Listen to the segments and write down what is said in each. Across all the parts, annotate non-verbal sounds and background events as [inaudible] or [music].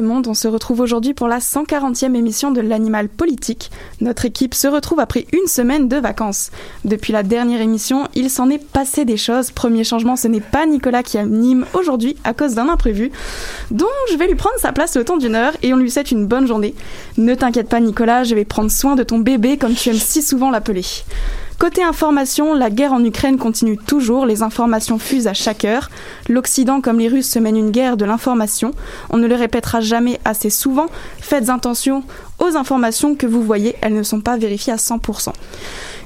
monde, on se retrouve aujourd'hui pour la 140e émission de l'Animal Politique. Notre équipe se retrouve après une semaine de vacances. Depuis la dernière émission, il s'en est passé des choses. Premier changement, ce n'est pas Nicolas qui anime aujourd'hui à cause d'un imprévu. Donc je vais lui prendre sa place le temps d'une heure et on lui souhaite une bonne journée. Ne t'inquiète pas Nicolas, je vais prendre soin de ton bébé comme tu aimes si souvent l'appeler. Côté information, la guerre en Ukraine continue toujours, les informations fusent à chaque heure. L'Occident comme les Russes se mènent une guerre de l'information. On ne le répétera jamais assez souvent. Faites attention aux informations que vous voyez, elles ne sont pas vérifiées à 100%.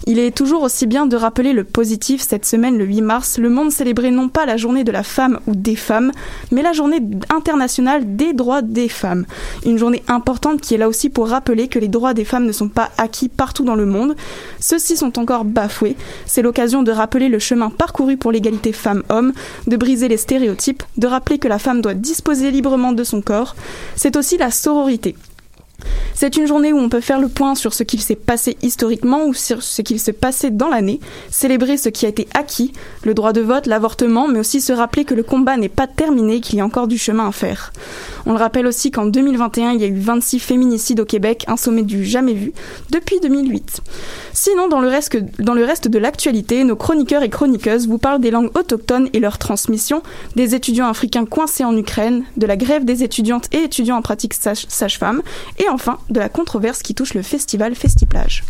Il est toujours aussi bien de rappeler le positif. Cette semaine, le 8 mars, le monde célébrait non pas la journée de la femme ou des femmes, mais la journée internationale des droits des femmes. Une journée importante qui est là aussi pour rappeler que les droits des femmes ne sont pas acquis partout dans le monde. Ceux-ci sont encore bafoués. C'est l'occasion de rappeler le chemin parcouru pour l'égalité femmes-hommes, de briser les stéréotypes, de rappeler que la femme doit disposer librement de son corps. C'est aussi la sororité. C'est une journée où on peut faire le point sur ce qu'il s'est passé historiquement ou sur ce qu'il s'est passé dans l'année, célébrer ce qui a été acquis, le droit de vote, l'avortement, mais aussi se rappeler que le combat n'est pas terminé, qu'il y a encore du chemin à faire. On le rappelle aussi qu'en 2021, il y a eu 26 féminicides au Québec, un sommet du jamais vu, depuis 2008. Sinon, dans le reste, de l'actualité, nos chroniqueurs et chroniqueuses vous parlent des langues autochtones et leur transmission, des étudiants africains coincés en Ukraine, de la grève des étudiantes et étudiants en pratique sage-femme, et enfin de la controverse qui touche le festival Festiplage.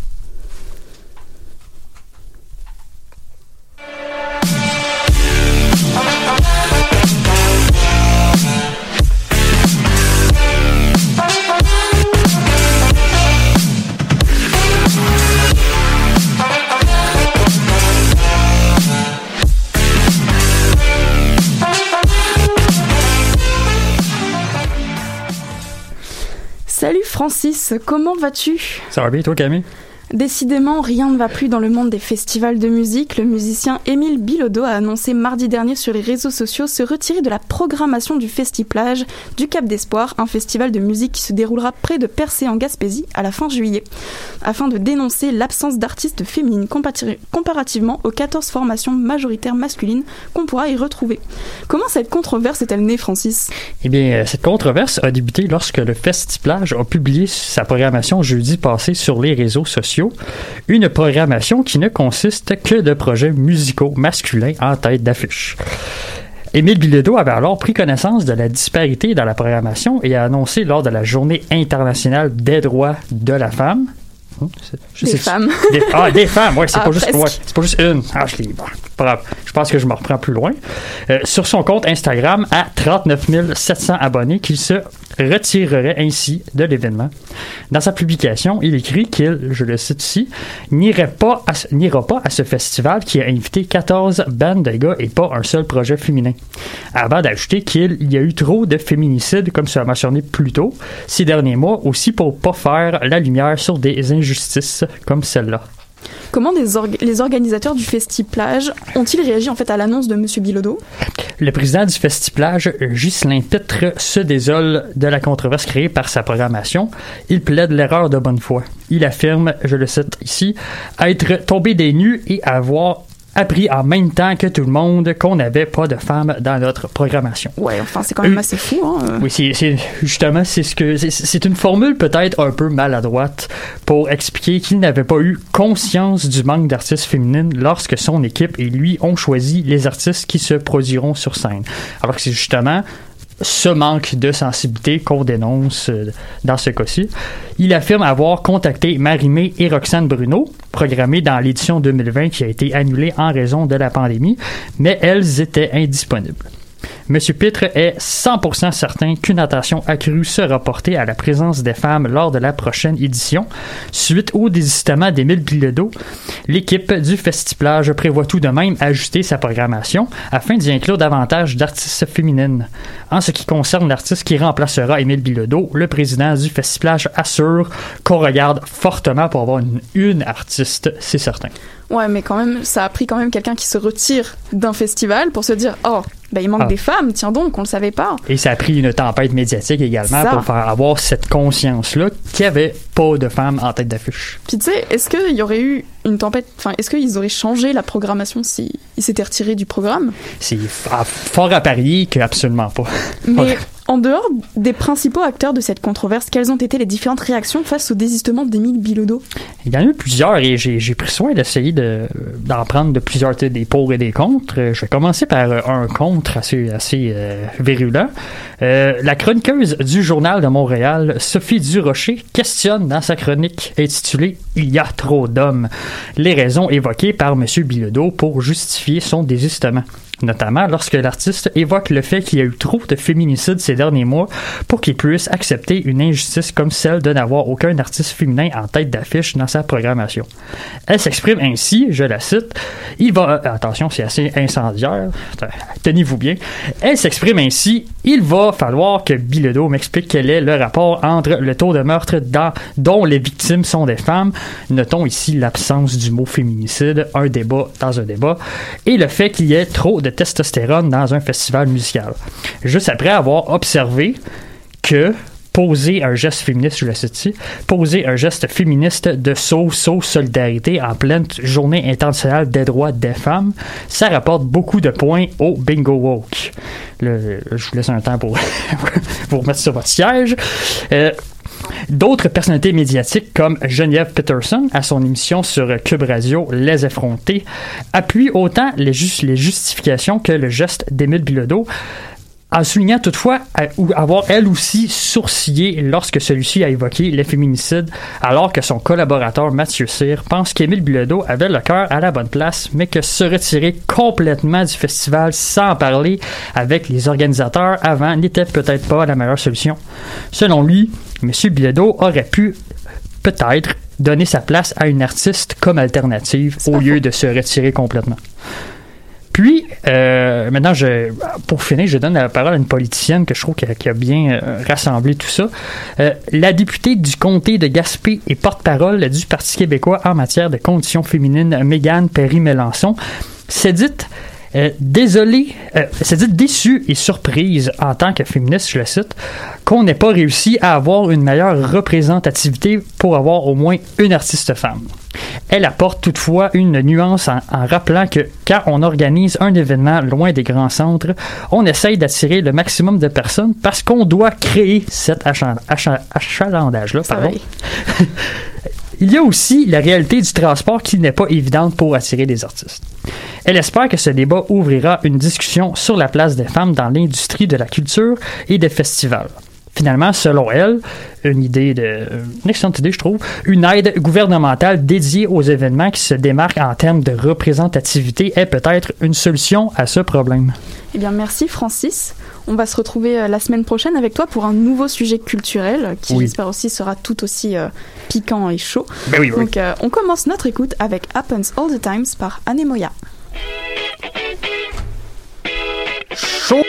Francis, comment vas-tu? Ça va bien toi Camille? Décidément, rien ne va plus dans le monde des festivals de musique. Le musicien Émile Bilodeau a annoncé mardi dernier sur les réseaux sociaux se retirer de la programmation du Festiplage du Cap d'Espoir, un festival de musique qui se déroulera près de Percé en Gaspésie à la fin juillet, afin de dénoncer l'absence d'artistes féminines comparativement aux 14 formations majoritaires masculines qu'on pourra y retrouver. Comment cette controverse est-elle née, Francis? Eh bien, cette controverse a débuté lorsque le Festiplage a publié sa programmation jeudi passé sur les réseaux sociaux une programmation qui ne consiste que de projets musicaux masculins en tête d'affiche. Émile Bilodeau avait alors pris connaissance de la disparité dans la programmation et a annoncé lors de la Journée internationale des droits de la femme. des femmes. Des, ah, des [laughs] femmes, ouais, c'est pas, juste, ouais, pas juste une. Ah, je, bon, je pense que je me reprends plus loin. Euh, sur son compte Instagram à 39 700 abonnés qu'il se retirerait ainsi de l'événement. Dans sa publication, il écrit qu'il, je le cite ici, n'ira pas, à, pas ce festival qui a invité 14 bandes de gars et pas un seul projet féminin. Avant d'ajouter qu'il y a eu trop de féminicides, comme ça a mentionné plus tôt, ces derniers mois, aussi pour pas faire la lumière sur des injustices comme celle-là. Comment les organisateurs du Festiplage ont-ils réagi en fait à l'annonce de Monsieur Bilodeau? Le président du Festiplage, Ghislain Pitre, se désole de la controverse créée par sa programmation. Il plaide l'erreur de bonne foi. Il affirme, je le cite ici, être tombé des nues et avoir appris en même temps que tout le monde qu'on n'avait pas de femmes dans notre programmation. Ouais, enfin c'est quand même Euh, assez fou. Hein. Oui, c'est c'est- justement c'est ce que c'est une formule peut-être un peu maladroite pour expliquer qu'il n'avait pas eu conscience du manque d'artistes féminines lorsque son équipe et lui ont choisi les artistes qui se produiront sur scène. Alors que c'est justement ce manque de sensibilité qu'on dénonce euh, dans ce cas-ci. Il affirme avoir contacté Marimé et Roxane Bruno, programmées dans l'édition 2020 qui a été annulée en raison de la pandémie, mais elles étaient indisponibles. Monsieur Pitre est 100% certain qu'une attention accrue sera portée à la présence des femmes lors de la prochaine édition. Suite au désistement d'Émile Bilodeau, l'équipe du Festiplage prévoit tout de même ajuster sa programmation afin d'y inclure davantage d'artistes féminines. En ce qui concerne l'artiste qui remplacera Émile Bilodeau, le président du Festiplage assure qu'on regarde fortement pour avoir une artiste, c'est certain. Ouais, mais quand même, ça a pris quand même quelqu'un qui se retire d'un festival pour se dire oh, bah, il manque Ah. des femmes, tiens donc, on le savait pas. Et ça a pris une tempête médiatique également Ça. pour faire avoir cette conscience-là qu'il n'y avait pas de femmes en tête d'affiche. Puis tu sais, est-ce qu'il y aurait eu une tempête, enfin, est-ce qu'ils auraient changé la programmation si ils s'étaient retirés du programme? C'est fort à parier que absolument pas. Mais. [laughs] en dehors des principaux acteurs de cette controverse, quelles ont été les différentes réactions face au désistement d'Émile Bilodeau? Il y en a eu plusieurs et j'ai pris soin d'essayer de- d'en prendre de plusieurs, des pour et des contre. Euh, Je vais commencer par euh, un contre assez, assez euh, virulent. La chroniqueuse du Journal de Montréal, Sophie Durocher, questionne dans sa chronique intitulée Il y a trop d'hommes les raisons évoquées par M. Bilodeau pour justifier son désistement. Notamment lorsque l'artiste évoque le fait qu'il y a eu trop de féminicides ces derniers mois pour qu'il puisse accepter une injustice comme celle de n'avoir aucun artiste féminin en tête d'affiche dans sa programmation. Elle s'exprime ainsi, je la cite, il va, euh, attention c'est assez incendiaire, tenez-vous bien, elle s'exprime ainsi, il va falloir que Bilodeau m'explique quel est le rapport entre le taux de meurtre dont les victimes sont des femmes, notons ici l'absence du mot féminicide, un débat dans un débat, et le fait qu'il y ait trop de testostérone dans un festival musical. Juste après avoir observé que poser un geste féministe, je le cite poser un geste féministe de saut, saut, solidarité en pleine journée internationale des droits des femmes, ça rapporte beaucoup de points au bingo woke. Le- je vous laisse un temps pour [laughs] vous remettre sur votre siège. Euh, D'autres personnalités médiatiques comme Geneviève Peterson à son émission sur Cube Radio Les effrontés appuient autant les, jus- les justifications que le geste d'Émile Bilodeau en soulignant toutefois avoir elle aussi sourcillé lorsque celui-ci a évoqué les féminicides, alors que son collaborateur Mathieu Cyr pense qu'Émile Bilodeau avait le cœur à la bonne place, mais que se retirer complètement du festival sans parler avec les organisateurs avant n'était peut-être pas la meilleure solution. Selon lui, M. Bilodeau aurait pu peut-être donner sa place à une artiste comme alternative au lieu de se retirer complètement. Puis, euh, maintenant, je, pour finir, je donne la parole à une politicienne que je trouve qui a, qui a bien euh, rassemblé tout ça. Euh, la députée du comté de Gaspé et porte-parole du Parti québécois en matière de conditions féminines, Mégane Perry-Mélenchon, s'est dite euh, désolée, euh, s'est dite déçue et surprise en tant que féministe, je le cite, qu'on n'ait pas réussi à avoir une meilleure représentativité pour avoir au moins une artiste femme. Elle apporte toutefois une nuance en, en rappelant que quand on organise un événement loin des grands centres, on essaye d'attirer le maximum de personnes parce qu'on doit créer cet achalandage-là. [laughs] Il y a aussi la réalité du transport qui n'est pas évidente pour attirer des artistes. Elle espère que ce débat ouvrira une discussion sur la place des femmes dans l'industrie de la culture et des festivals. Finalement, selon elle, une idée de, une excellente idée, je trouve, une aide gouvernementale dédiée aux événements qui se démarquent en termes de représentativité est peut-être une solution à ce problème. Eh bien, merci Francis. On va se retrouver euh, la semaine prochaine avec toi pour un nouveau sujet culturel qui, j'espère aussi, sera tout aussi euh, piquant et chaud. Ben oui, oui. Donc, euh, on commence notre écoute avec Happens All the Times par Anemoya. Chaud.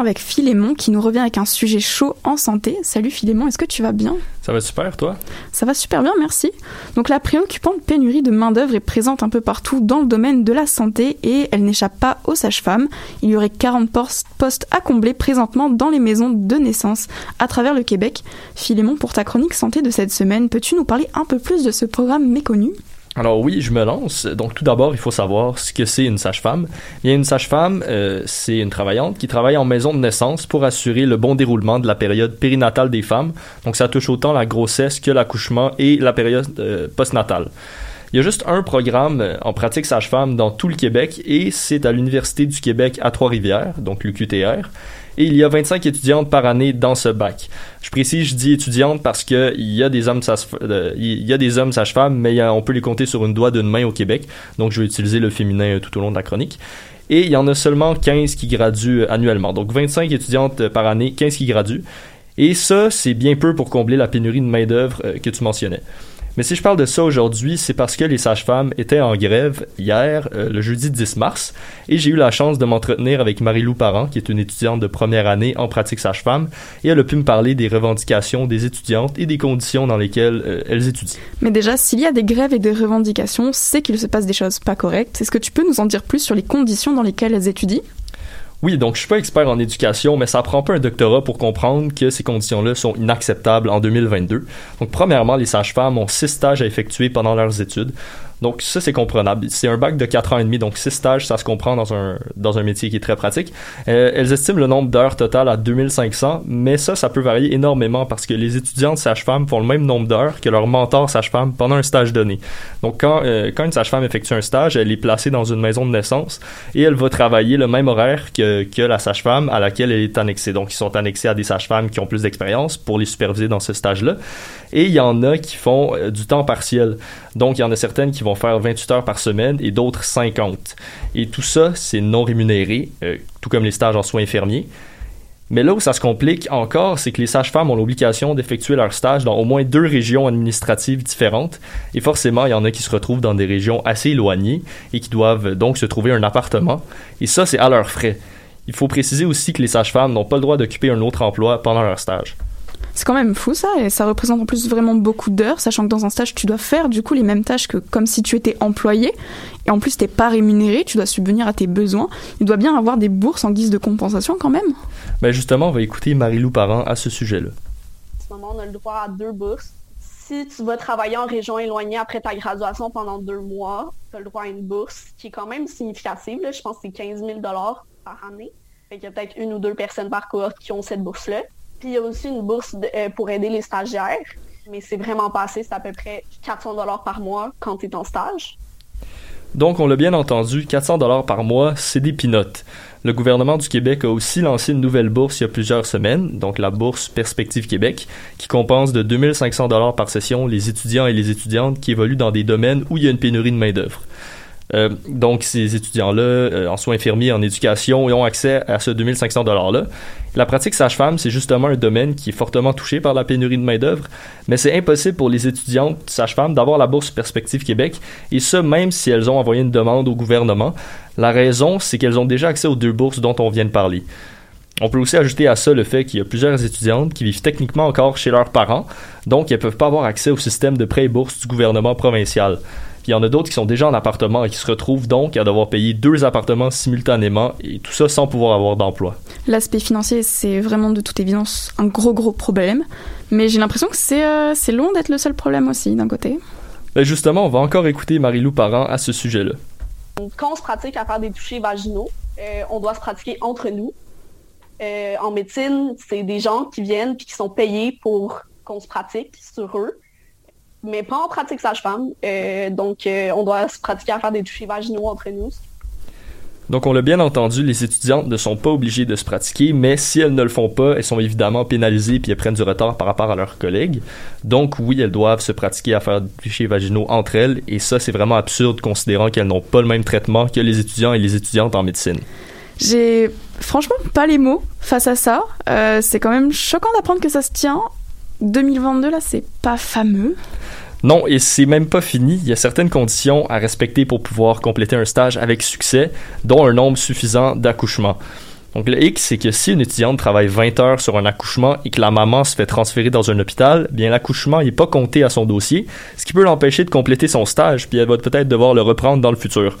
Avec Philémon qui nous revient avec un sujet chaud en santé. Salut Philémon, est-ce que tu vas bien? Ça va super, toi? Ça va super bien, merci. Donc la préoccupante pénurie de main-d'œuvre est présente un peu partout dans le domaine de la santé et elle n'échappe pas aux sages-femmes. Il y aurait 40 postes à combler présentement dans les maisons de naissance à travers le Québec. Philémon, pour ta chronique santé de cette semaine, peux-tu nous parler un peu plus de ce programme méconnu? Alors oui, je me lance. Donc tout d'abord, il faut savoir ce que c'est une sage-femme. Bien, une sage-femme, euh, c'est une travaillante qui travaille en maison de naissance pour assurer le bon déroulement de la période périnatale des femmes. Donc ça touche autant la grossesse que l'accouchement et la période euh, postnatale. Il y a juste un programme euh, en pratique sage-femme dans tout le Québec et c'est à l'Université du Québec à Trois-Rivières, donc l'UQTR et il y a 25 étudiantes par année dans ce bac. Je précise, je dis étudiantes parce que il y a des hommes euh, il y a des sages-femmes, mais on peut les compter sur une doigt d'une main au Québec. Donc je vais utiliser le féminin euh, tout au long de la chronique. Et il y en a seulement 15 qui graduent euh, annuellement. Donc 25 étudiantes par année, 15 qui graduent. Et ça, c'est bien peu pour combler la pénurie de main-d'œuvre que tu mentionnais. Mais si je parle de ça aujourd'hui, c'est parce que les sages-femmes étaient en grève hier, euh, le jeudi 10 mars, et j'ai eu la chance de m'entretenir avec Marie-Lou Parent, qui est une étudiante de première année en pratique sage-femme, et elle a pu me parler des revendications des étudiantes et des conditions dans lesquelles euh, elles étudient. Mais déjà, s'il y a des grèves et des revendications, c'est qu'il se passe des choses pas correctes. Est-ce que tu peux nous en dire plus sur les conditions dans lesquelles elles étudient? Oui, donc je suis pas expert en éducation, mais ça prend pas un doctorat pour comprendre que ces conditions-là sont inacceptables en 2022. Donc premièrement, les sages-femmes ont six stages à effectuer pendant leurs études. Donc ça, c'est comprenable. C'est un bac de 4 ans et demi, donc 6 stages, ça se comprend dans un, dans un métier qui est très pratique. Euh, elles estiment le nombre d'heures totales à 2500, mais ça, ça peut varier énormément parce que les étudiantes sages-femmes font le même nombre d'heures que leur mentor sage-femme pendant un stage donné. Donc quand, euh, quand une sage-femme effectue un stage, elle est placée dans une maison de naissance et elle va travailler le même horaire que, que la sage-femme à laquelle elle est annexée. Donc ils sont annexés à des sages-femmes qui ont plus d'expérience pour les superviser dans ce stage-là. Et il y en a qui font euh, du temps partiel. Donc il y en a certaines qui vont faire 28 heures par semaine et d'autres 50. Et tout ça, c'est non rémunéré, euh, tout comme les stages en soins infirmiers. Mais là où ça se complique encore, c'est que les sages-femmes ont l'obligation d'effectuer leur stage dans au moins deux régions administratives différentes. Et forcément, il y en a qui se retrouvent dans des régions assez éloignées et qui doivent donc se trouver un appartement. Et ça, c'est à leurs frais. Il faut préciser aussi que les sages-femmes n'ont pas le droit d'occuper un autre emploi pendant leur stage. C'est quand même fou ça, et ça représente en plus vraiment beaucoup d'heures, sachant que dans un stage, tu dois faire du coup les mêmes tâches que comme si tu étais employé, et en plus, t'es pas rémunéré, tu dois subvenir à tes besoins. Il doit bien avoir des bourses en guise de compensation quand même. Ben justement, on va écouter Marie-Lou Parent à ce sujet-là. En ce moment, on a le droit à deux bourses. Si tu vas travailler en région éloignée après ta graduation pendant deux mois, tu as le droit à une bourse qui est quand même significative. Je pense que c'est 15 000 par année. Fait qu'il y a peut-être une ou deux personnes par cohorte qui ont cette bourse-là. Puis il y a aussi une bourse euh, pour aider les stagiaires, mais c'est vraiment passé, c'est à peu près 400 dollars par mois quand tu es en stage. Donc, on l'a bien entendu, 400 dollars par mois, c'est des pinottes. Le gouvernement du Québec a aussi lancé une nouvelle bourse il y a plusieurs semaines, donc la bourse Perspective Québec, qui compense de 2500 dollars par session les étudiants et les étudiantes qui évoluent dans des domaines où il y a une pénurie de main-d'œuvre. Euh, donc, ces étudiants-là, euh, en soins infirmiers, en éducation, ont accès à ce 2500 $-là. La pratique sage-femme, c'est justement un domaine qui est fortement touché par la pénurie de main-d'œuvre, mais c'est impossible pour les étudiantes sages-femmes d'avoir la bourse Perspective Québec, et ce, même si elles ont envoyé une demande au gouvernement. La raison, c'est qu'elles ont déjà accès aux deux bourses dont on vient de parler. On peut aussi ajouter à ça le fait qu'il y a plusieurs étudiantes qui vivent techniquement encore chez leurs parents, donc elles ne peuvent pas avoir accès au système de prêt et bourse du gouvernement provincial il y en a d'autres qui sont déjà en appartement et qui se retrouvent donc à devoir payer deux appartements simultanément et tout ça sans pouvoir avoir d'emploi. L'aspect financier, c'est vraiment de toute évidence un gros gros problème, mais j'ai l'impression que c'est euh, loin d'être le seul problème aussi d'un côté. Ben justement, on va encore écouter Marie-Lou Parent à ce sujet-là. Quand on se pratique à faire des touchés vaginaux, euh, on doit se pratiquer entre nous. Euh, en médecine, c'est des gens qui viennent et qui sont payés pour qu'on se pratique sur eux mais pas en pratique sage-femme. Euh, donc, euh, on doit se pratiquer à faire des touchés vaginaux entre nous. Donc, on l'a bien entendu, les étudiantes ne sont pas obligées de se pratiquer, mais si elles ne le font pas, elles sont évidemment pénalisées puis elles prennent du retard par rapport à leurs collègues. Donc, oui, elles doivent se pratiquer à faire des touchés vaginaux entre elles, et ça, c'est vraiment absurde considérant qu'elles n'ont pas le même traitement que les étudiants et les étudiantes en médecine. J'ai franchement pas les mots face à ça. Euh, c'est quand même choquant d'apprendre que ça se tient. 2022, là, c'est pas fameux. Non, et c'est même pas fini. Il y a certaines conditions à respecter pour pouvoir compléter un stage avec succès, dont un nombre suffisant d'accouchements. Donc le X, c'est que si une étudiante travaille 20 heures sur un accouchement et que la maman se fait transférer dans un hôpital, bien l'accouchement n'est pas compté à son dossier, ce qui peut l'empêcher de compléter son stage, puis elle va peut-être devoir le reprendre dans le futur.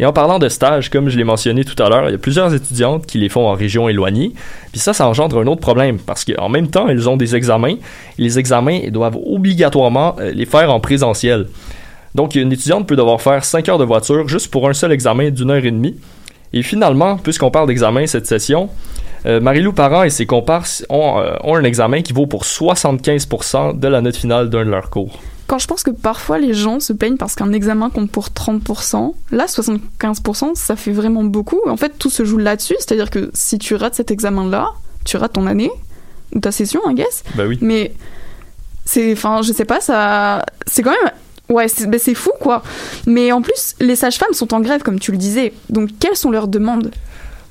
Et en parlant de stages, comme je l'ai mentionné tout à l'heure, il y a plusieurs étudiantes qui les font en région éloignée. Puis ça, ça engendre un autre problème parce qu'en même temps, elles ont des examens. Et les examens, doivent obligatoirement euh, les faire en présentiel. Donc, une étudiante peut devoir faire 5 heures de voiture juste pour un seul examen d'une heure et demie. Et finalement, puisqu'on parle d'examen cette session, euh, Marie-Lou Parent et ses comparses ont, euh, ont, un examen qui vaut pour 75% de la note finale d'un de leurs cours quand je pense que parfois les gens se plaignent parce qu'un examen compte pour 30%, là 75% ça fait vraiment beaucoup. En fait tout se joue là-dessus, c'est-à-dire que si tu rates cet examen-là, tu rates ton année ou ta session, I guess. Bah oui. Mais c'est, enfin je sais pas, ça, c'est quand même Ouais, ben, c'est fou quoi. Mais en plus, les sages-femmes sont en grève, comme tu le disais. Donc, quelles sont leurs demandes?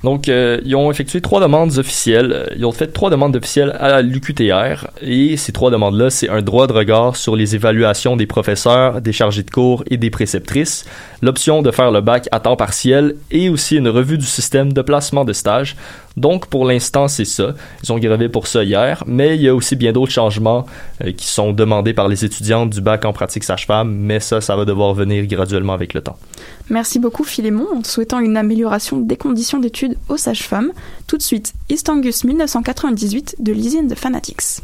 Donc, euh, ils ont effectué trois demandes officielles. Euh, Ils ont fait trois demandes officielles à l'UQTR. Et ces trois demandes-là, c'est un droit de regard sur les évaluations des professeurs, des chargés de cours et des préceptrices, l'option de faire le bac à temps partiel et aussi une revue du système de placement de stage. Donc, pour l'instant, c'est ça. Ils ont grévé pour ça hier, mais il y a aussi bien d'autres changements euh, qui sont demandés par les étudiantes du bac en pratique sage-femme, mais ça, ça va devoir venir graduellement avec le temps. Merci beaucoup Philémon en souhaitant une amélioration des conditions d'études aux sages-femmes. Tout de suite, East Angus 1998 de and the Fanatics.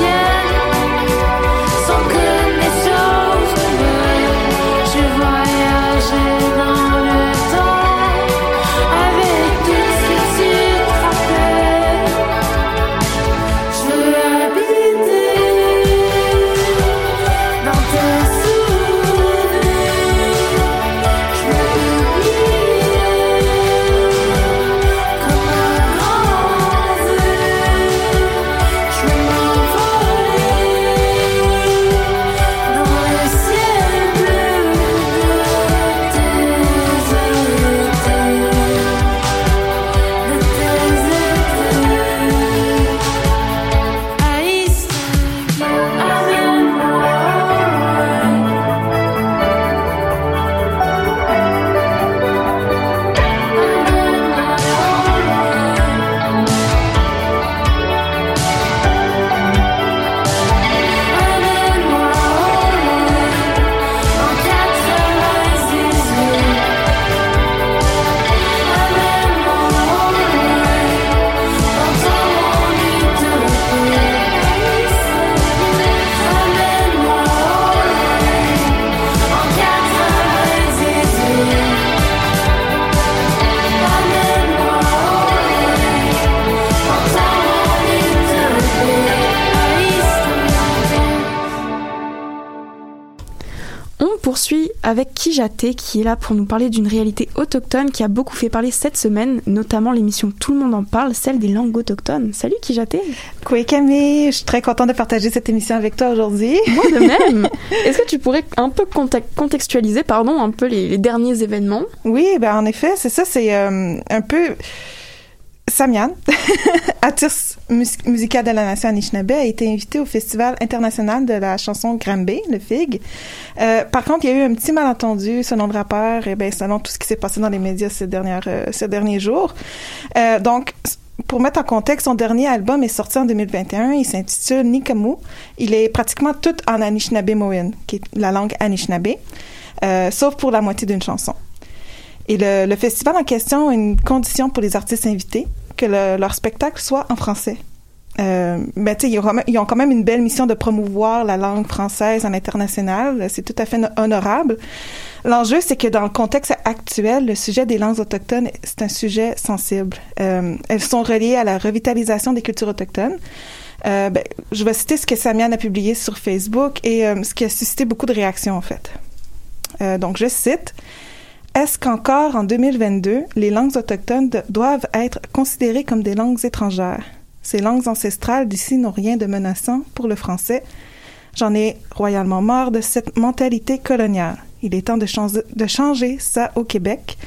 Sont qui est là pour nous parler d'une réalité autochtone qui a beaucoup fait parler cette semaine, notamment l'émission Tout le monde en parle, celle des langues autochtones. Salut Kijaté Coucou Camille, je suis très contente de partager cette émission avec toi aujourd'hui. Moi de [laughs] même Est-ce que tu pourrais un peu contextualiser pardon, un peu les, les derniers événements? Oui, ben en effet, c'est ça, c'est euh, un peu Samian, [laughs] artiste mus- musical de la nation Anishinaabe, a été invité au Festival international de la chanson Granby, le FIG. Euh, par contre, il y a eu un petit malentendu selon le rappeur, et ben selon tout ce qui s'est passé dans les médias ces, dernières, euh, ces derniers jours. Euh, donc, pour mettre en contexte, son dernier album est sorti en 2021. Il s'intitule Nikamu. Il est pratiquement tout en Anishinaabe-Mohin, qui est la langue Anishinaabe, sauf pour la moitié d'une chanson. Et le, le festival en question a une condition pour les artistes invités, que le- leur spectacle soit en français. Euh, ben, tu ils, ils ont quand même une belle mission de promouvoir la langue française en international. C'est tout à fait no- honorable. L'enjeu, c'est que dans le contexte actuel, le sujet des langues autochtones, c'est un sujet sensible. Euh, elles sont reliées à la revitalisation des cultures autochtones. Euh, ben, je vais citer ce que Samian a publié sur Facebook et euh, ce qui a suscité beaucoup de réactions, en fait. Donc, je cite. Est-ce qu'encore en 2022, les langues autochtones doivent être considérées comme des langues étrangères? Ces langues ancestrales d'ici n'ont rien de menaçant pour le français. J'en ai royalement marre de cette mentalité coloniale. Il est temps de changer ça au Québec.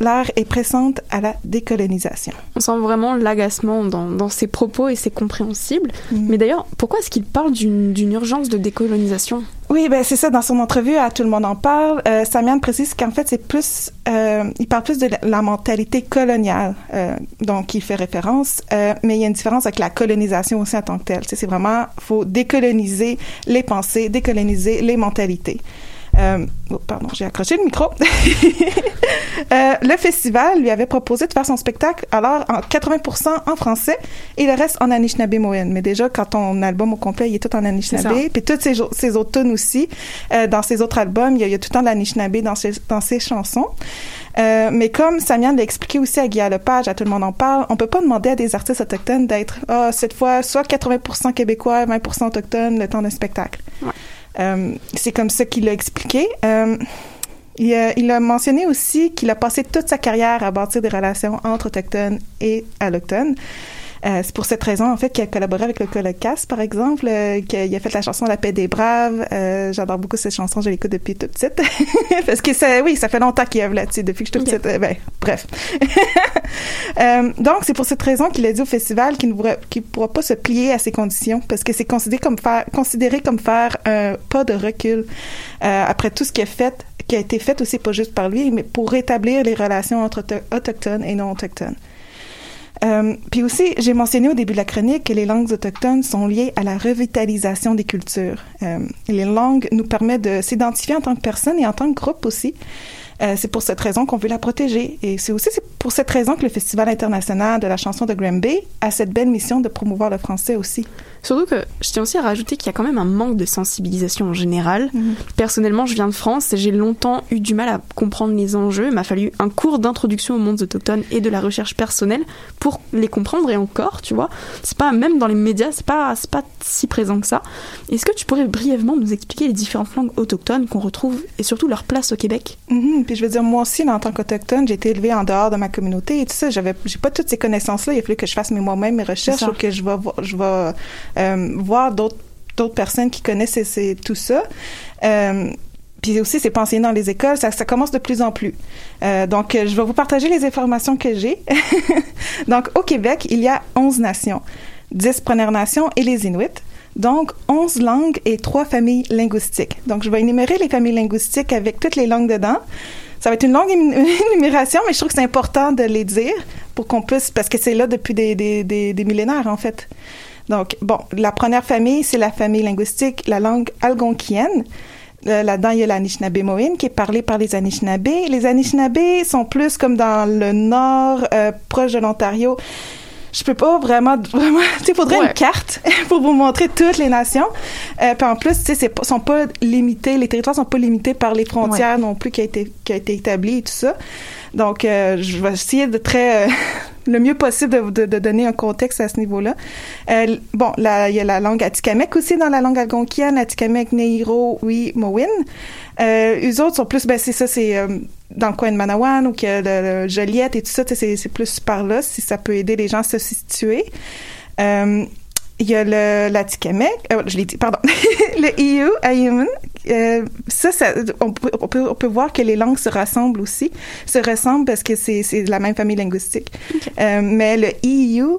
L'heure est pressante à la décolonisation. On sent vraiment l'agacement dans, dans ses propos et c'est compréhensible. Mhm. Mais d'ailleurs, pourquoi est-ce qu'il parle d'une urgence de décolonisation? Oui, ben c'est ça. Dans son entrevue à Tout le monde en parle, euh, Samian précise qu'en fait c'est plus, euh, il parle plus de la, mentalité coloniale, euh, donc il fait référence, euh, mais il y a une différence avec la colonisation aussi en tant que telle. C'est vraiment, faut décoloniser les pensées, décoloniser les mentalités. Euh, oh, pardon, j'ai accroché le micro. [laughs] Euh, le festival lui avait proposé de faire son spectacle alors en 80% en français et le reste en Anishinaabe Mohin. Mais déjà, quand ton album au complet, il est tout en Anishinaabe, puis toutes ces autres tunes aussi, euh, dans ses autres albums, il y a, il y a tout le temps de l'Anishinaabe dans ses, dans ses chansons. Euh, mais comme Samian l'a expliqué aussi à Guy Lepage, à Tout le monde en parle, on peut pas demander à des artistes autochtones d'être, ah, cette fois, soit 80% québécois, 20% autochtones le temps d'un spectacle. Ouais. Euh, c'est comme ça qu'il l'a expliqué. Euh, il a, il a mentionné aussi qu'il a passé toute sa carrière à bâtir des relations entre autochtones et allochtones. Euh, c'est pour cette raison, en fait, qu'il a collaboré avec le Colocas, par exemple, euh, qu'il a fait la chanson La paix des braves. Euh, J'adore beaucoup cette chanson, je l'écoute depuis toute petite. [laughs] Parce que ça, oui, ça fait longtemps qu'il œuvre là-dessus, depuis que je suis toute petite. Ben, bref. [laughs] Donc, c'est pour cette raison qu'il a dit au festival qu'il ne pourra, qu'il pourra pas se plier à ces conditions, parce que c'est considéré comme faire, considéré comme faire un pas de recul euh, après tout ce qui a fait, qui a été fait aussi pas juste par lui, mais pour rétablir les relations entre auto- autochtones et non autochtones. Euh, puis aussi, j'ai mentionné au début de la chronique que les langues autochtones sont liées à la revitalisation des cultures. Euh, les langues nous permettent de s'identifier en tant que personne et en tant que groupe aussi. Euh, c'est pour cette raison qu'on veut la protéger. Et c'est aussi pour cette raison que le Festival international de la chanson de Granby a cette belle mission de promouvoir le français aussi. Surtout que je tiens aussi à rajouter qu'il y a quand même un manque de sensibilisation en général. Mhm. Personnellement, je viens de France et j'ai longtemps eu du mal à comprendre les enjeux. Il m'a fallu un cours d'introduction aux mondes autochtones et de la recherche personnelle pour les comprendre et encore, tu vois. C'est pas, même dans les médias, c'est pas, c'est pas si présent que ça. Est-ce que tu pourrais brièvement nous expliquer les différentes langues autochtones qu'on retrouve et surtout leur place au Québec? Mhm. Puis je veux dire, moi aussi, en tant qu'autochtone, j'ai été élevée en dehors de ma communauté et tout ça. J'avais, j'ai pas toutes ces connaissances-là. Il a fallu que je fasse moi-même mes recherches ou que je vais, je vais voir d'autres personnes qui connaissent ces- ces- tout ça. Euh, puis aussi, c'est enseigné dans les écoles, ça, ça commence de plus en plus. Euh, donc, euh, je vais vous partager les informations que j'ai. [laughs] donc, au Québec, il y a 11 nations, 10 Premières Nations et les Inuits. Donc, 11 langues et 3 familles linguistiques. Donc, je vais énumérer les familles linguistiques avec toutes les langues dedans. Ça va être une longue [laughs] énumération, mais je trouve que c'est important de les dire pour qu'on puisse, parce que c'est là depuis des, des, des millénaires, en fait. Donc, bon, la première famille, c'est la famille linguistique, la langue algonquienne. Euh, Là-dedans, il y a l'Anishinaabe-Mohin qui est parlée par les Anishinaabe. Les Anishinaabe sont plus comme dans le nord, euh, proche de l'Ontario. Je peux pas vraiment, [laughs] vraiment, tu sais, faudrait Ouais. une carte [laughs] pour vous montrer toutes les nations. Euh, puis en plus, tu sais, c'est pas- sont pas limités, les territoires sont pas limités par les frontières non plus qui a été, qui a été établi et tout ça. Donc, euh, je vais essayer de très, euh, [laughs] le mieux possible de, de, de donner un contexte à ce niveau-là. Euh, bon, là, il y a la langue Atikamekw aussi dans la langue algonquienne, Atikamekw, Neiro, oui, Mowin. Euh, eux autres sont plus, ben c'est ça, c'est euh, dans le coin de Manawan ou que le, le Joliette et tout ça, c'est plus par là, si ça peut aider les gens à se situer. Euh, il y a le l'Atikamekw, euh, je l'ai dit, pardon, [laughs] le EU, Ayumun, euh, ça, ça on, peut, on, peut, on peut voir que les langues se rassemblent aussi, se ressemblent parce que c'est de la même famille linguistique. Euh, mais le EU,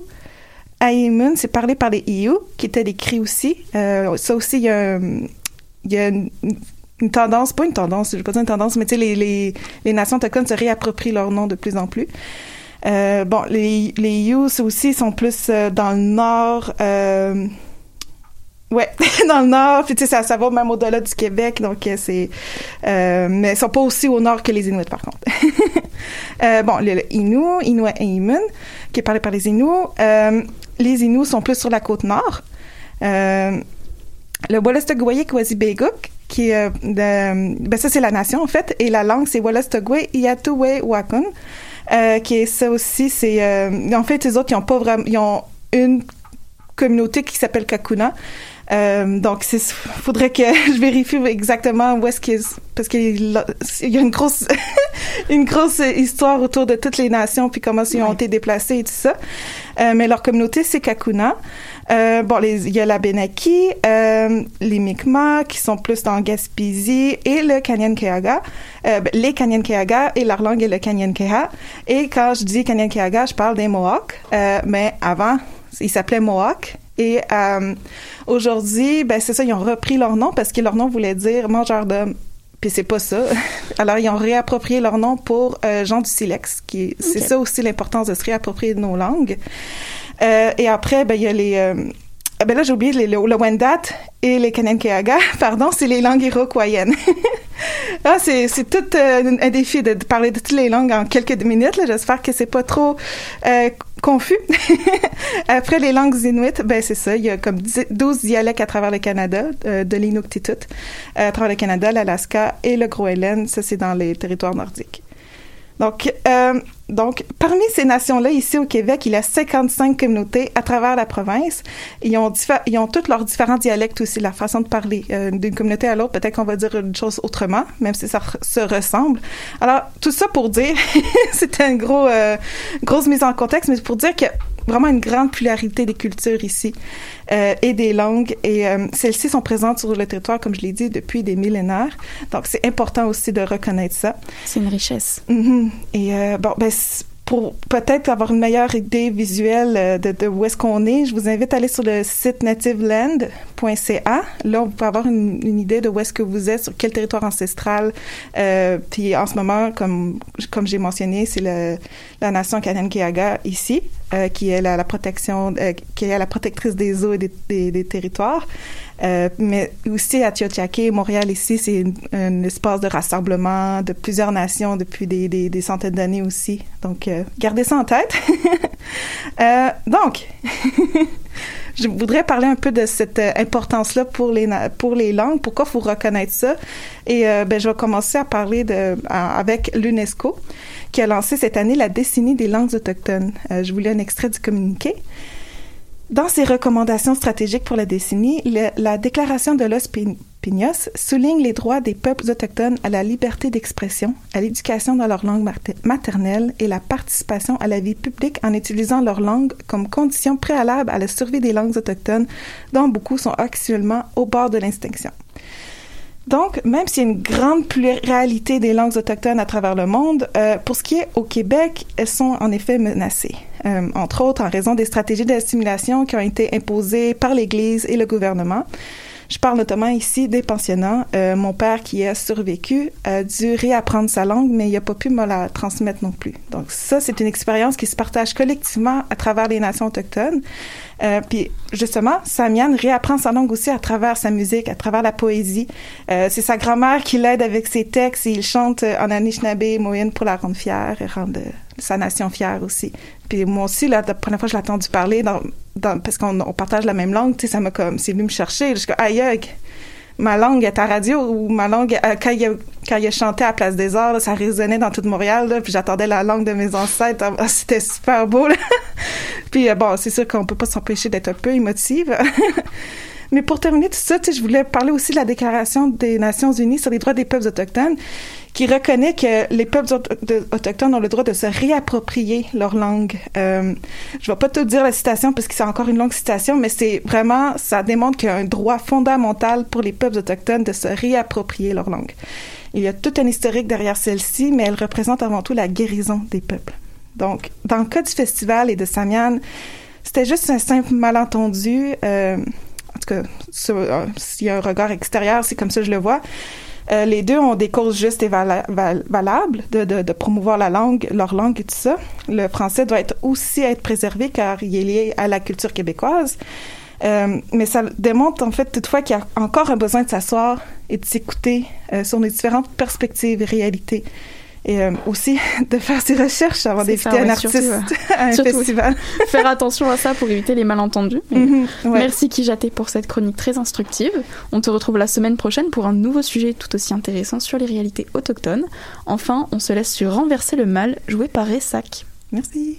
Aimun, c'est parlé par les EU, qui était décrit aussi. Ça aussi, il y a, il y a une, une tendance, pas une tendance, je vais pas dire une tendance, mais tu sais, les, les, les nations autochtones se réapproprient leur nom de plus en plus. Euh, bon, les, les ça aussi, sont plus euh, dans le nord. Euh, ouais, [laughs] dans le nord. Puis tu sais, ça, ça va même au-delà du Québec, donc euh, c'est. Euh, mais ils sont pas aussi au nord que les Inuits, par contre. [laughs] Euh, bon, le, le Innu, Inuit et Imun, qui est parlé par les Inuits. Les Inuits sont plus sur la côte nord. Le Wolastoqiyik Kwazibeguk, qui euh, ben ça c'est la nation en fait, et la langue c'est Wolastoqiyik Iatuwe Wakun, euh, qui est ça aussi c'est euh, en fait les autres ils ont pas vraiment ils ont une communauté qui s'appelle Kakuna. Euh, donc, il faudrait que [laughs] je vérifie exactement où est-ce qu'il parce qu'il y a une grosse [laughs] une grosse histoire autour de toutes les nations puis comment ils ont été déplacés et tout ça. Euh, mais leur communauté c'est Kakuna. Euh, bon, les- il y a la Benaki, euh, les Mi'kmaq qui sont plus dans Gaspésie et le Kanyenkeaga. Euh, ben, les Kanyenkeaga et leur langue est le Kanyenkeha. Et quand je dis Kanyenkeaga, je parle des Mohawks. Euh, mais avant, ils s'appelaient Mohawk. Et euh, aujourd'hui, ben c'est ça, ils ont repris leur nom parce que leur nom voulait dire mangeur d'hommes. Puis c'est pas ça. [laughs] Alors ils ont réapproprié leur nom pour euh, Jean du Silex, qui c'est ça aussi l'importance de se réapproprier de nos langues. Euh, et après, ben il y a les euh, ah, ben là, j'ai oublié les- le, le Wendat et les Kanenkeaga. [laughs] Pardon, c'est les langues iroquoiennes. [laughs] ah, c'est, c'est tout euh, un défi de, parler de toutes les langues en quelques minutes. Là. J'espère que c'est pas trop euh, confus. [laughs] Après les langues inuites, ben c'est ça. Il y a comme 10 12 dialectes à travers le Canada, euh, de l'Inuktitut, euh, à travers le Canada, l'Alaska et le Groenland. Ça, c'est dans les territoires nordiques. Donc, euh, donc, parmi ces nations-là, ici au Québec, il y a 55 communautés à travers la province. Ils ont, tous leurs différents dialectes aussi, la façon de parler euh, d'une communauté à l'autre. Peut-être qu'on va dire une chose autrement, même si ça se ressemble. Alors, tout ça pour dire, [laughs] c'était une gros, euh, grosse mise en contexte, mais pour dire a vraiment une grande pluralité des cultures ici euh, et des langues. Et euh, celles-ci sont présentes sur le territoire, comme je l'ai dit, depuis des millénaires. Donc, c'est important aussi de reconnaître ça. C'est une richesse. Mhm. Et euh, bon, ben, pour peut-être avoir une meilleure idée visuelle euh, de, de où est-ce qu'on est, je vous invite à aller sur le site Là, vous pouvez avoir une, idée de où est-ce que vous êtes, sur quel territoire ancestral. Euh, puis en ce moment, comme comme j'ai mentionné, c'est la nation Kanenkeaga ici, euh, qui est la, protection, euh, qui est la protectrice des eaux et des, territoires. Euh, mais aussi à Tiohtià:ke, Montréal ici, c'est un espace de rassemblement de plusieurs nations depuis des, des, des centaines d'années aussi. Donc, euh, gardez ça en tête. Euh, donc, je voudrais parler un peu de cette euh, importance-là pour les pour les langues. Pourquoi faut reconnaître ça Et euh, ben, je vais commencer à parler de avec l'UNESCO qui a lancé cette année la décennie des langues autochtones. Euh, je vous lis un extrait du communiqué. Dans ses recommandations stratégiques pour la décennie, la déclaration de Los Pin- Piños souligne les droits des peuples autochtones à la liberté d'expression, à l'éducation dans leur langue maternelle et la participation à la vie publique en utilisant leur langue comme condition préalable à la survie des langues autochtones, dont beaucoup sont actuellement au bord de l'extinction. Donc, même s'il y a une grande pluralité des langues autochtones à travers le monde, euh, pour ce qui est au Québec, elles sont en effet menacées. Euh, entre autres, en raison des stratégies d'assimilation qui ont été imposées par l'Église et le gouvernement. Je parle notamment ici des pensionnats. Euh, mon père, qui a survécu, a dû réapprendre sa langue, mais il n'a pas pu me la transmettre non plus. Donc ça, c'est une expérience qui se partage collectivement à travers les nations autochtones. Euh, puis justement, Samian réapprend sa langue aussi à travers sa musique, à travers la poésie. Euh, c'est sa grand-mère qui l'aide avec ses textes et il chante en Anishinaabe Moyen pour la rendre fière et rendre euh, sa nation fière aussi. Puis moi aussi, là, la première fois que je l'ai entendu parler, dans, dans, parce qu'on on partage la même langue, ça m'a comme, c'est venu me chercher. Je suis comme, ma langue est à radio ou ma langue, euh, quand, il a, a chanté à la Place des Arts, ça résonnait dans toute Montréal, puis j'attendais la langue de mes ancêtres. Ah, [laughs] C'était super beau, [laughs] puis euh, bon, c'est sûr qu'on peut pas s'empêcher d'être un peu émotive. [laughs] Mais pour terminer tout ça, je voulais parler aussi de la Déclaration des Nations Unies sur les droits des peuples autochtones, qui reconnaît que les peuples autochtones ont le droit de se réapproprier leur langue. Euh, je vais pas tout dire la citation parce que c'est encore une longue citation, mais c'est vraiment, ça démontre qu'il y a un droit fondamental pour les peuples autochtones de se réapproprier leur langue. Il y a tout un historique derrière celle-ci, mais elle représente avant tout la guérison des peuples. Donc, dans le cas du festival et de Samian, c'était juste un simple malentendu. Euh, en tout cas, euh, s'il y a un regard extérieur, c'est comme ça que je le vois. Euh, les deux ont des causes justes et vala- val- valables de, de, de promouvoir la langue, leur langue et tout ça. Le français doit être aussi être préservé car il est lié à la culture québécoise. Euh, mais ça démontre en fait toutefois qu'il y a encore un besoin de s'asseoir et de s'écouter euh, sur nos différentes perspectives et réalités. Et euh, aussi [laughs] de faire ses recherches avant d'inviter un ouais, artiste surtout, [laughs] à un Surtout, festival. Faire attention à ça pour éviter les malentendus. Mhm, ouais. Merci Kijaté pour cette chronique très instructive. On te retrouve la semaine prochaine pour un nouveau sujet tout aussi intéressant sur les réalités autochtones. Enfin, on se laisse sur Renverser le mal, joué par Ressac. Merci.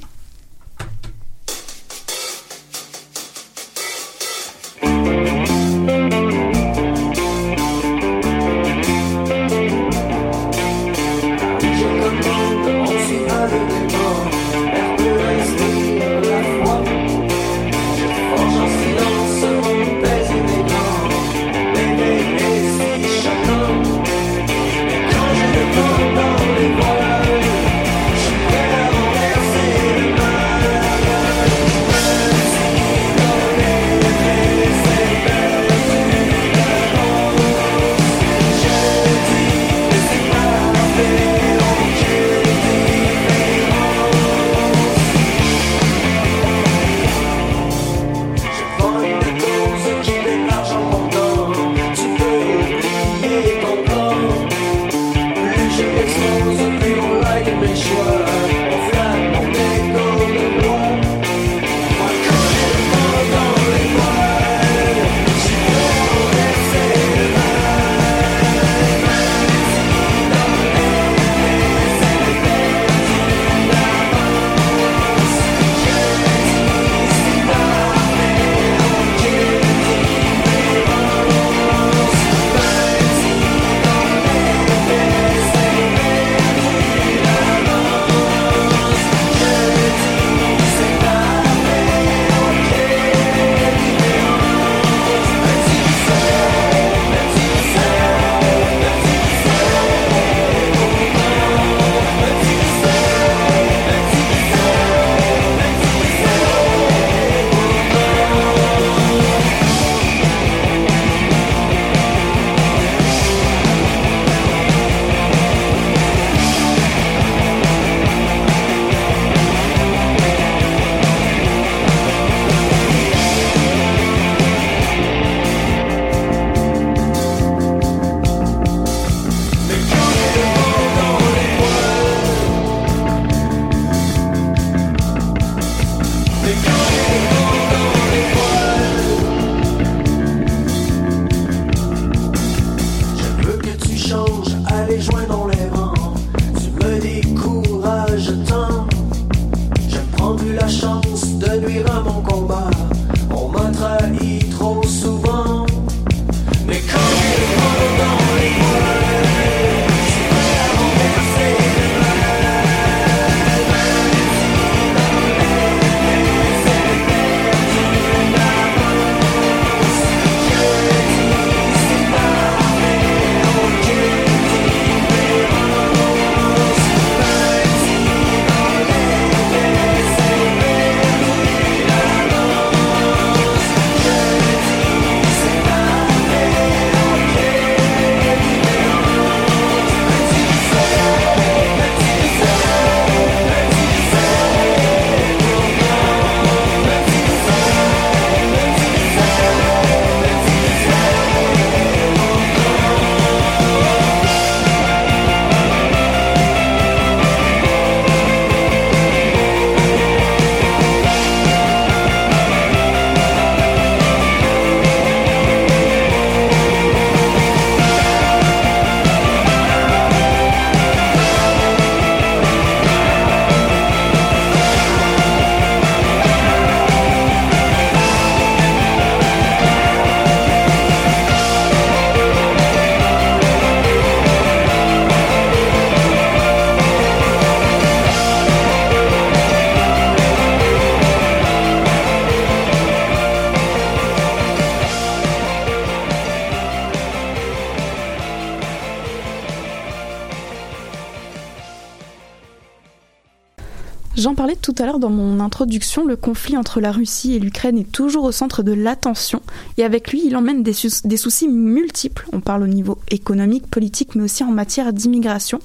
J'en parlais tout à l'heure dans mon introduction, le conflit entre la Russie et l'Ukraine est toujours au centre de l'attention et avec lui il emmène des, sou- des soucis multiples. On parle au niveau économique, politique mais aussi en matière d'immigration.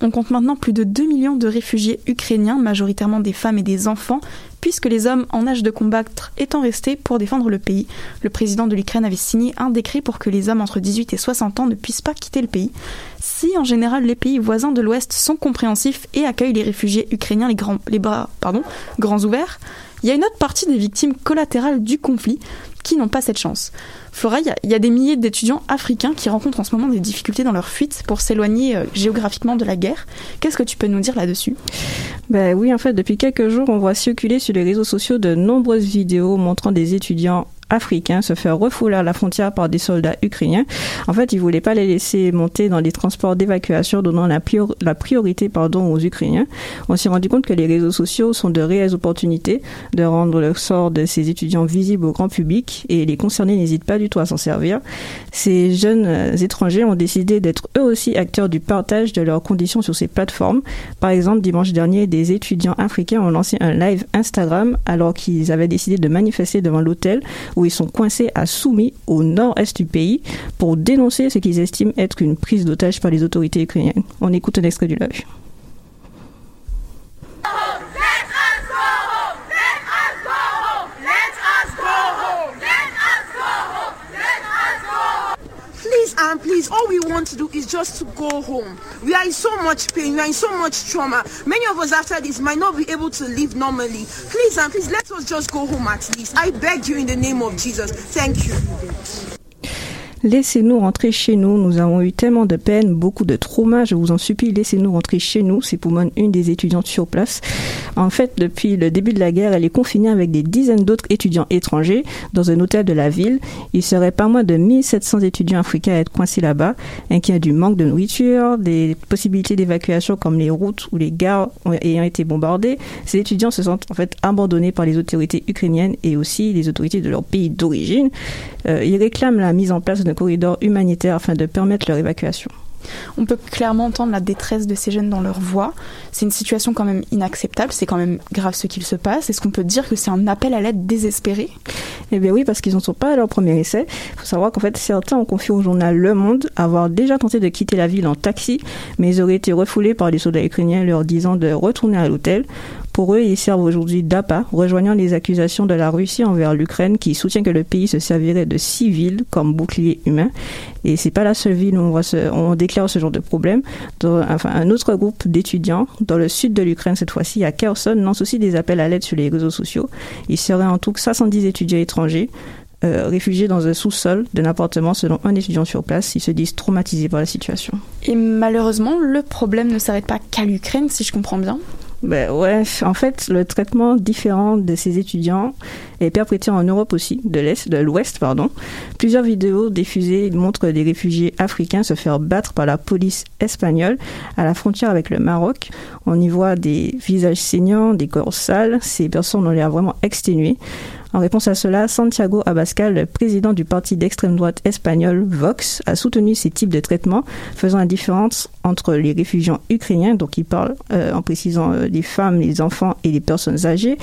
On compte maintenant plus de 2 millions de réfugiés ukrainiens, majoritairement des femmes et des enfants, puisque les hommes en âge de combattre étant restés pour défendre le pays. Le président de l'Ukraine avait signé un décret pour que les hommes entre 18 et 60 ans ne puissent pas quitter le pays. Si en général les pays voisins de l'Ouest sont compréhensifs et accueillent les réfugiés ukrainiens les, bras grands ouverts, il y a une autre partie des victimes collatérales du conflit qui n'ont pas cette chance. Flora, il y y, a des milliers d'étudiants africains qui rencontrent en ce moment des difficultés dans leur fuite pour s'éloigner euh, géographiquement de la guerre. Qu'est-ce que tu peux nous dire là-dessus? Ben oui, en fait, depuis quelques jours, on voit circuler sur les réseaux sociaux de nombreuses vidéos montrant des étudiants africains se faire refouler à la frontière par des soldats ukrainiens. En fait, ils voulaient pas les laisser monter dans les transports d'évacuation, donnant la, la priorité pardon, aux Ukrainiens. On s'est rendu compte que les réseaux sociaux sont de réelles opportunités de rendre le sort de ces étudiants visible au grand public et les concernés n'hésitent pas du tout à s'en servir. Ces jeunes euh, étrangers ont décidé d'être eux aussi acteurs du partage de leurs conditions sur ces plateformes. Par exemple, dimanche dernier, des étudiants africains ont lancé un live Instagram alors qu'ils avaient décidé de manifester devant l'hôtel où ils sont coincés à Soumy, au nord-est du pays, pour dénoncer ce qu'ils estiment être une prise d'otage par les autorités ukrainiennes. On écoute un extrait du live. All we want to do is just to go home. We are in so much pain, we are in so much trauma. Many of us after this might not be able to live normally. Please and please, let us just go home at least. I beg you in the name of Jesus. Thank you. Laissez-nous rentrer chez nous. Nous avons eu tellement de peine, beaucoup de traumas. Je vous en supplie, laissez-nous rentrer chez nous. C'est pour une des étudiantes sur place. En fait, depuis le début de la guerre, elle est confinée avec des dizaines d'autres étudiants étrangers dans un hôtel de la ville. Il serait pas moins de 1700 étudiants africains à être coincés là-bas, inquiets du manque de nourriture, des possibilités d'évacuation comme les routes ou les gares ayant été bombardées. Ces étudiants se sentent en fait abandonnés par les autorités ukrainiennes et aussi les autorités de leur pays d'origine. Euh, ils réclament la mise en place d'un corridor humanitaire afin de permettre leur évacuation. On peut clairement entendre la détresse de ces jeunes dans leur voix. C'est une situation quand même inacceptable, c'est quand même grave ce qu'il se passe. Est-ce qu'on peut dire que c'est un appel à l'aide désespéré? Eh bien oui, parce qu'ils n'en sont pas à leur premier essai. Il faut savoir qu'en fait, certains ont confié au journal Le Monde avoir déjà tenté de quitter la ville en taxi, mais ils auraient été refoulés par les soldats ukrainiens leur disant de retourner à l'hôtel. Pour eux, ils servent aujourd'hui d'appât, rejoignant les accusations de la Russie envers l'Ukraine qui soutient que le pays se servirait de civils comme bouclier humain. Et c'est pas la seule ville où on, déclare ce genre de problème. Dans, enfin, un autre groupe d'étudiants dans le sud de l'Ukraine, cette fois-ci à Kherson, lance aussi des appels à l'aide sur les réseaux sociaux. Il serait en tout 70 étudiants étrangers euh, réfugiés dans un sous-sol d'un appartement selon un étudiant sur place. Ils se disent traumatisés par la situation. Et malheureusement, le problème ne s'arrête pas qu'à l'Ukraine, si je comprends bien. Ben ouais, en fait, le traitement différent de ces étudiants est perpétré en Europe aussi, de l'Est, de l'Ouest, pardon. Plusieurs vidéos diffusées montrent des réfugiés africains se faire battre par la police espagnole à la frontière avec le Maroc. On y voit des visages saignants, des corps sales. Ces personnes ont l'air vraiment exténuées. En réponse à cela, Santiago Abascal, président du parti d'extrême droite espagnol Vox, a soutenu ces types de traitements, faisant la différence entre les réfugiés ukrainiens, donc il parle euh, en précisant euh, les femmes, les enfants et les personnes âgées,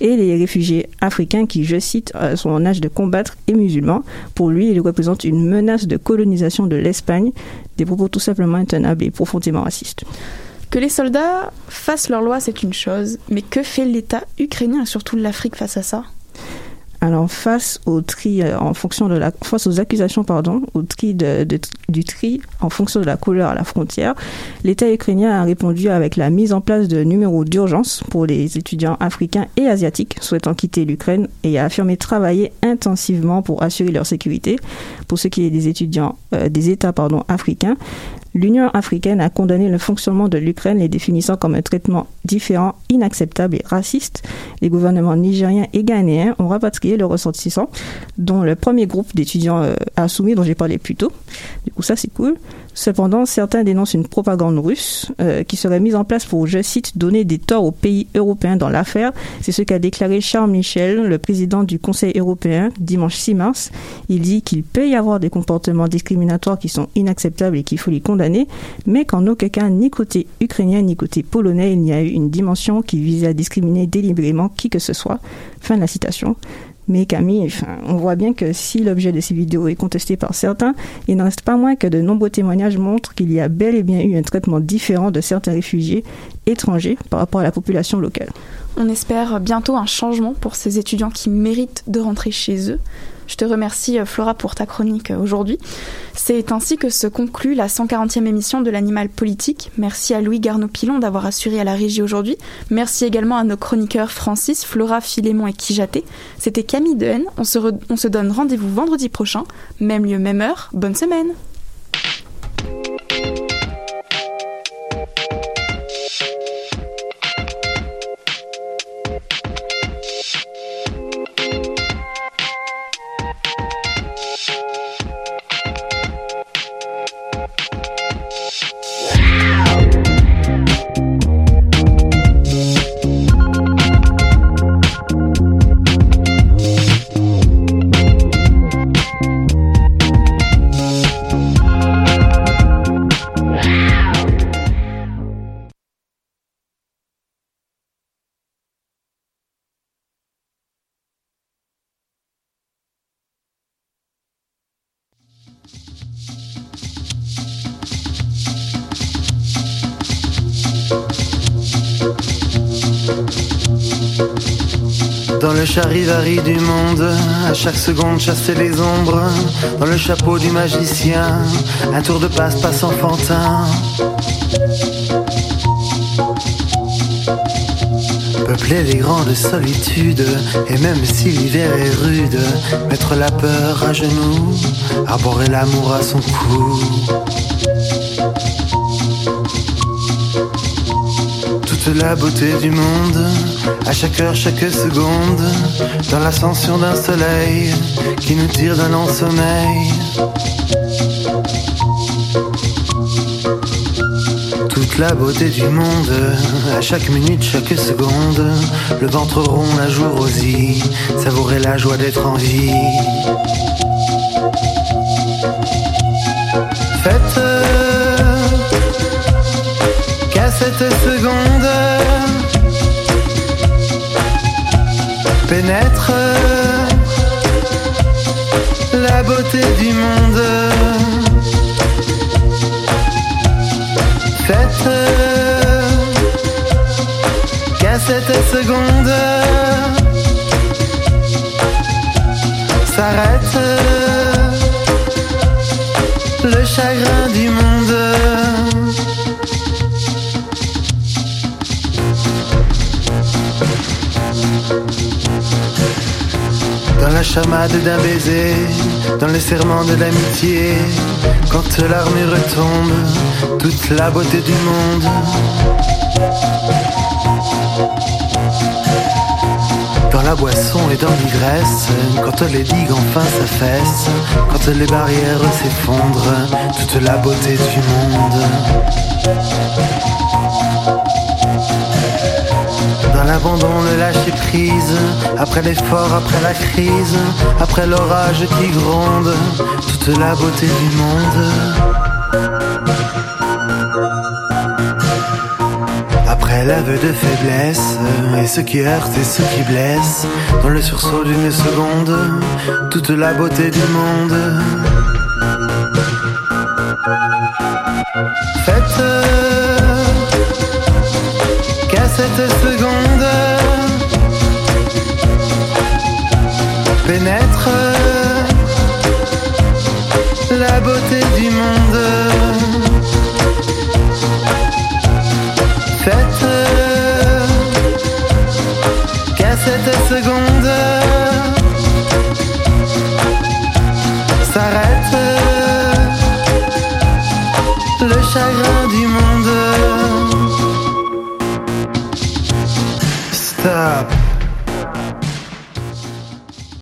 et les réfugiés africains qui, je cite, euh, sont en âge de combattre et musulmans. Pour lui, ils représentent une menace de colonisation de l'Espagne, des propos tout simplement intenables et profondément racistes. Que les soldats fassent leur loi, c'est une chose, mais que fait l'État ukrainien et surtout l'Afrique face à ça? Alors face au tri euh, en fonction de la face aux accusations pardon au tri du tri en fonction de la couleur à la frontière, l'État ukrainien a répondu avec la mise en place de numéros d'urgence pour les étudiants africains et asiatiques souhaitant quitter l'Ukraine et a affirmé travailler intensivement pour assurer leur sécurité. Pour ce qui est des étudiants euh, des États africains, L'Union africaine a condamné le fonctionnement de l'Ukraine, les définissant comme un traitement différent, inacceptable et raciste. Les gouvernements nigériens et ghanéens ont rapatrié leurs ressortissants, dont le premier groupe d'étudiants euh, a dont j'ai parlé plus tôt. Du coup, ça, c'est cool. Cependant, certains dénoncent une propagande russe euh, qui serait mise en place pour, je cite, donner des torts aux pays européens dans l'affaire. C'est ce qu'a déclaré Charles Michel, le président du Conseil européen, dimanche 6 mars. Il dit qu'il peut y avoir des comportements discriminatoires qui sont inacceptables et qu'il faut les condamner, mais qu'en aucun cas, ni côté ukrainien ni côté polonais, il n'y a eu une dimension qui visait à discriminer délibérément qui que ce soit. Fin de la citation. Mais Camille, on voit bien que si l'objet de ces vidéos est contesté par certains, il n'en reste pas moins que de nombreux témoignages montrent qu'il y a bel et bien eu un traitement différent de certains réfugiés étrangers par rapport à la population locale. On espère bientôt un changement pour ces étudiants qui méritent de rentrer chez eux. Je te remercie euh, Flora pour ta chronique euh, aujourd'hui. C'est ainsi que se conclut la 140e émission de l'Animal Politique. Merci à Louis Garneau-Pilon d'avoir assuré à la régie aujourd'hui. Merci également à nos chroniqueurs Francis, Flora, Philémon et Kijaté. C'était Camille Dehaene. On se, re- on se donne rendez-vous vendredi prochain. Même lieu, même heure. Bonne semaine. À chaque seconde chasser les ombres. Dans le chapeau du magicien, un tour de passe-passe enfantin. Peupler les grandes solitudes, et même si l'hiver est rude, mettre la peur à genoux, arborer l'amour à son cou. La beauté du monde, à chaque heure, chaque seconde, dans l'ascension d'un soleil qui nous tire d'un lent sommeil. Toute la beauté du monde, à chaque minute, chaque seconde, le ventre rond, la joue rosie, savourer la joie d'être en vie. Faites qu'à cette seconde pénètre la beauté du monde. Faites qu'à cette seconde Dans la chamade d'un baiser, dans le serment de l'amitié, quand l'armure tombe, toute la beauté du monde. Dans la boisson et dans l'ivresse, quand les digues enfin s'affaissent, quand les barrières s'effondrent, toute la beauté du monde. Dans l'abandon, le lâcher prise, après l'effort, après la crise, après l'orage qui gronde, toute la beauté du monde. Après l'aveu de faiblesse, et ce qui heurte et ce qui blesse, dans le sursaut d'une seconde, toute la beauté du monde. Faites qu'à seconde s'arrête le chagrin du monde. Stop.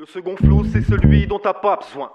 Le second flot, c'est celui dont t'as pas besoin.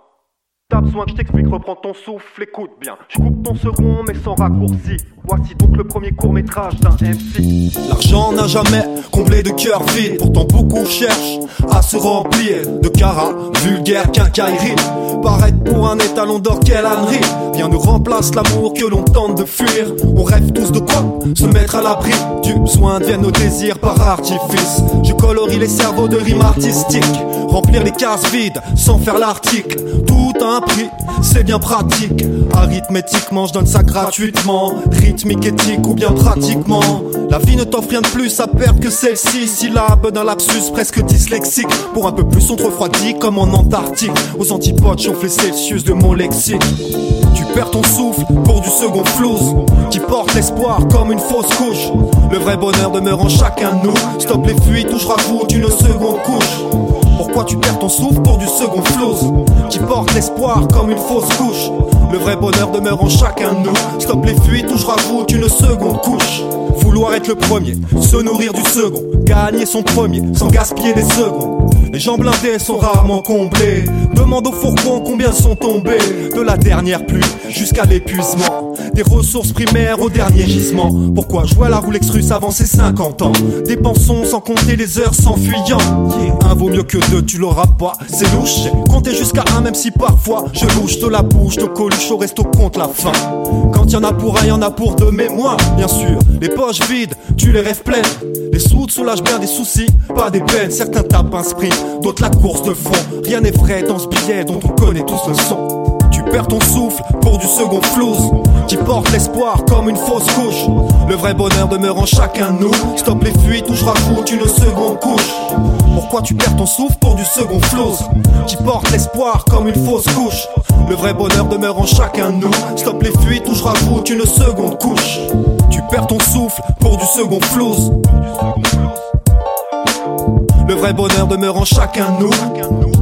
T'as besoin que je t'explique, reprends ton souffle, écoute bien. Je coupe ton second mais sans raccourci. Voici donc le premier court métrage d'un MC. L'argent n'a jamais comblé de cœur vide. Pourtant beaucoup cherchent à se remplir de cara vulgaire quincaillerie. Paraître pour un étalon d'or, quelle ânerie. Rien ne remplace l'amour que l'on tente de fuir. On rêve tous de quoi Se mettre à l'abri du besoin deviennent nos désirs par artifice. Je colorie les cerveaux de rimes artistiques. Remplir les cases vides sans faire l'article. Tout a c'est bien pratique. Arithmétiquement, je donne ça gratuitement. Rythmique, éthique ou bien pratiquement. La vie ne t'offre rien de plus à perdre que celle-ci. Syllabe d'un lapsus presque dyslexique. Pour un peu plus, on te refroidit comme en Antarctique. Aux antipodes, chauffe les Celsius de mon lexique. Tu perds ton souffle pour du second flouze qui porte l'espoir comme une fausse couche. Le vrai bonheur demeure en chacun de nous. Stop les fuites ou je rajoute une seconde couche. Pourquoi tu perds ton souffle pour du second flouze qui porte l'espoir comme une fausse couche. Le vrai bonheur demeure en chacun de nous. Stop les fuites ou je rajoute une seconde couche. Vouloir être le premier, se nourrir du second, gagner son premier sans gaspiller des secondes. Les gens blindés sont rarement comblés. Demande aux fourgons combien sont tombés. De la dernière pluie jusqu'à l'épuisement. Des ressources primaires au dernier gisement. Pourquoi jouer à la Rolex russe avant ses 50 ans? Dépensons sans compter les heures s'enfuyant. Un vaut mieux que tu l'auras pas. C'est louche. Compter jusqu'à un, même si parfois je louche de la bouche, de coluche au resto compte la fin. Quand y en a pour un, y en a pour deux, mais moi, bien sûr. Les poches vides, tu les rêves pleines. Les sous soulagent bien des soucis, pas des peines. Certains tapent un sprint, d'autres la course de fond. Rien n'est vrai dans ce billet dont on connaît tous le son. Perds ton souffle pour du second flouze qui porte l'espoir comme une fausse couche. Le vrai bonheur demeure en chacun de nous. Stop les fuites ou je rajoute une seconde couche. Pourquoi tu perds ton souffle pour du second flouze? Qui porte l'espoir comme une fausse couche. Le vrai bonheur demeure en chacun de nous. Stop les fuites ou je une seconde couche. Tu perds ton souffle pour du second flouze. Le vrai bonheur demeure en chacun de nous.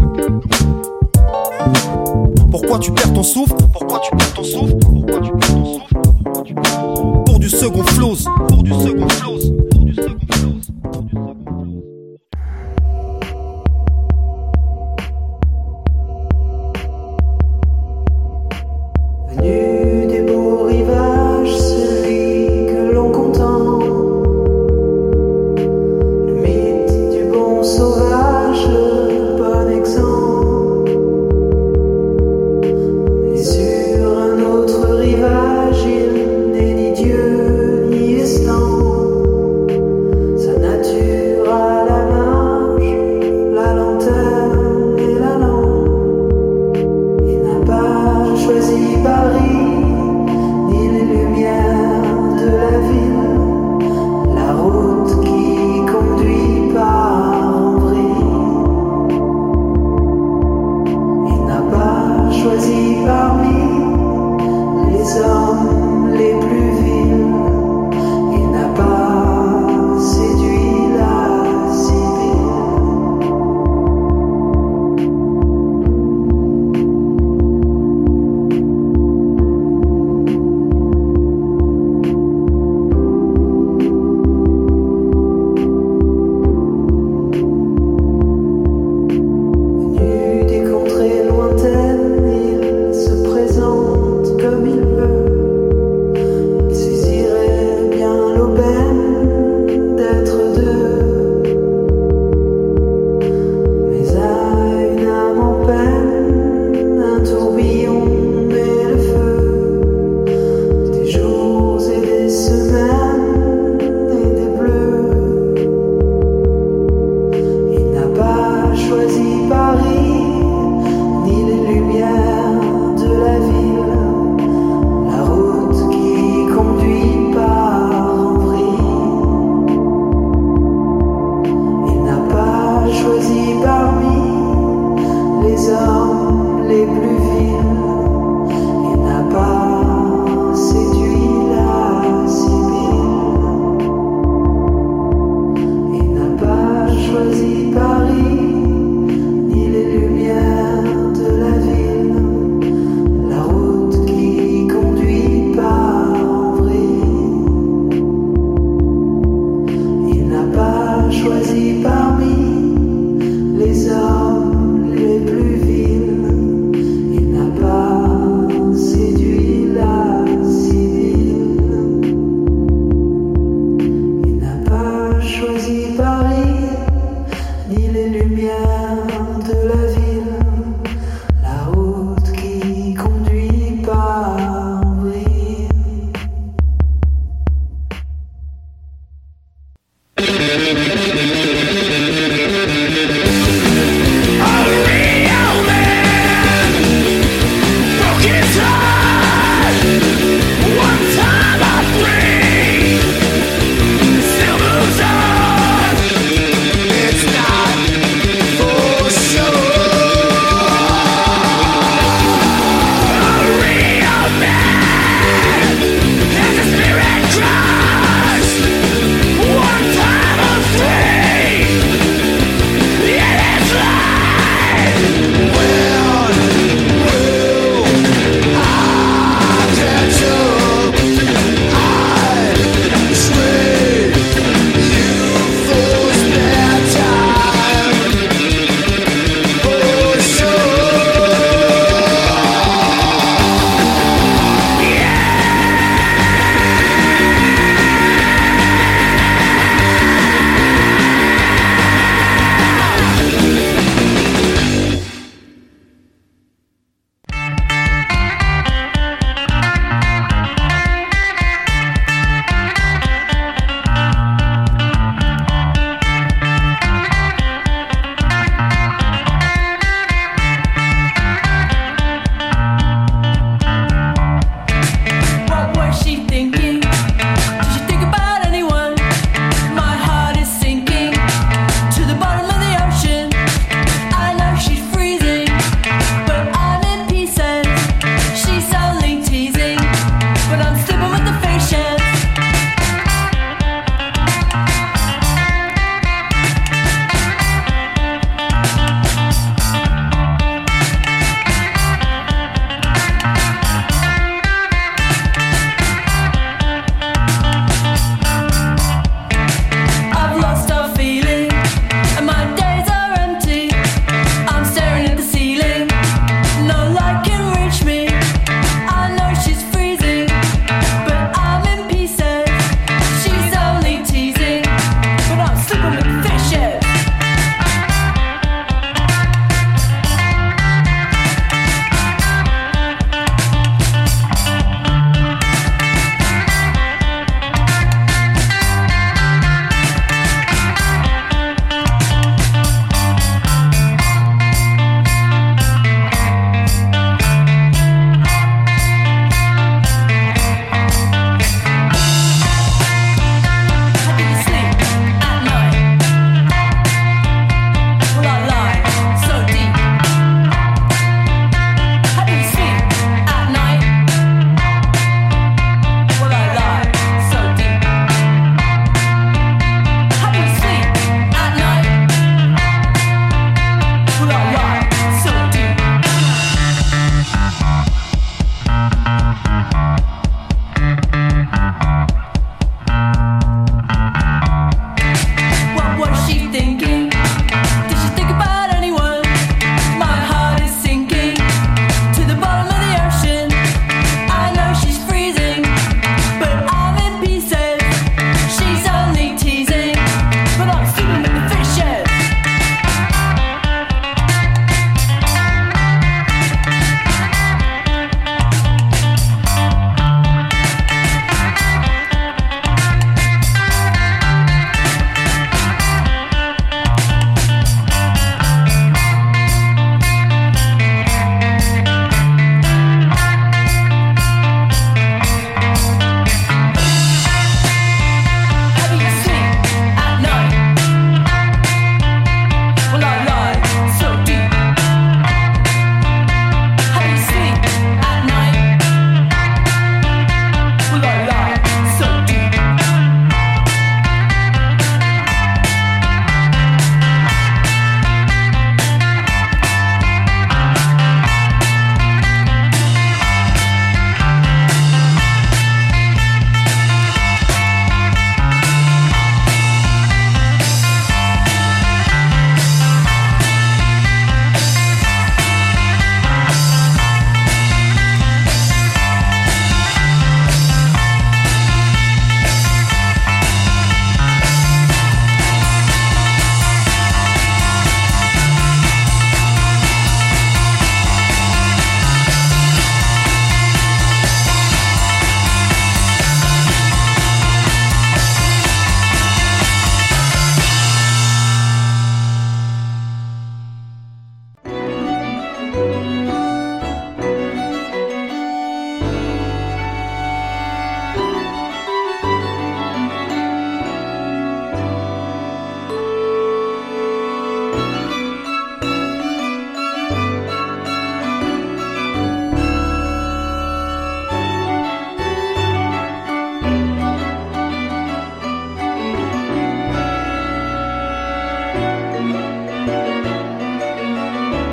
Pourquoi tu perds ton souffle? Pourquoi tu perds ton souffle? Pourquoi tu perds ton souffle? Pour du second flouze Pour du second flouze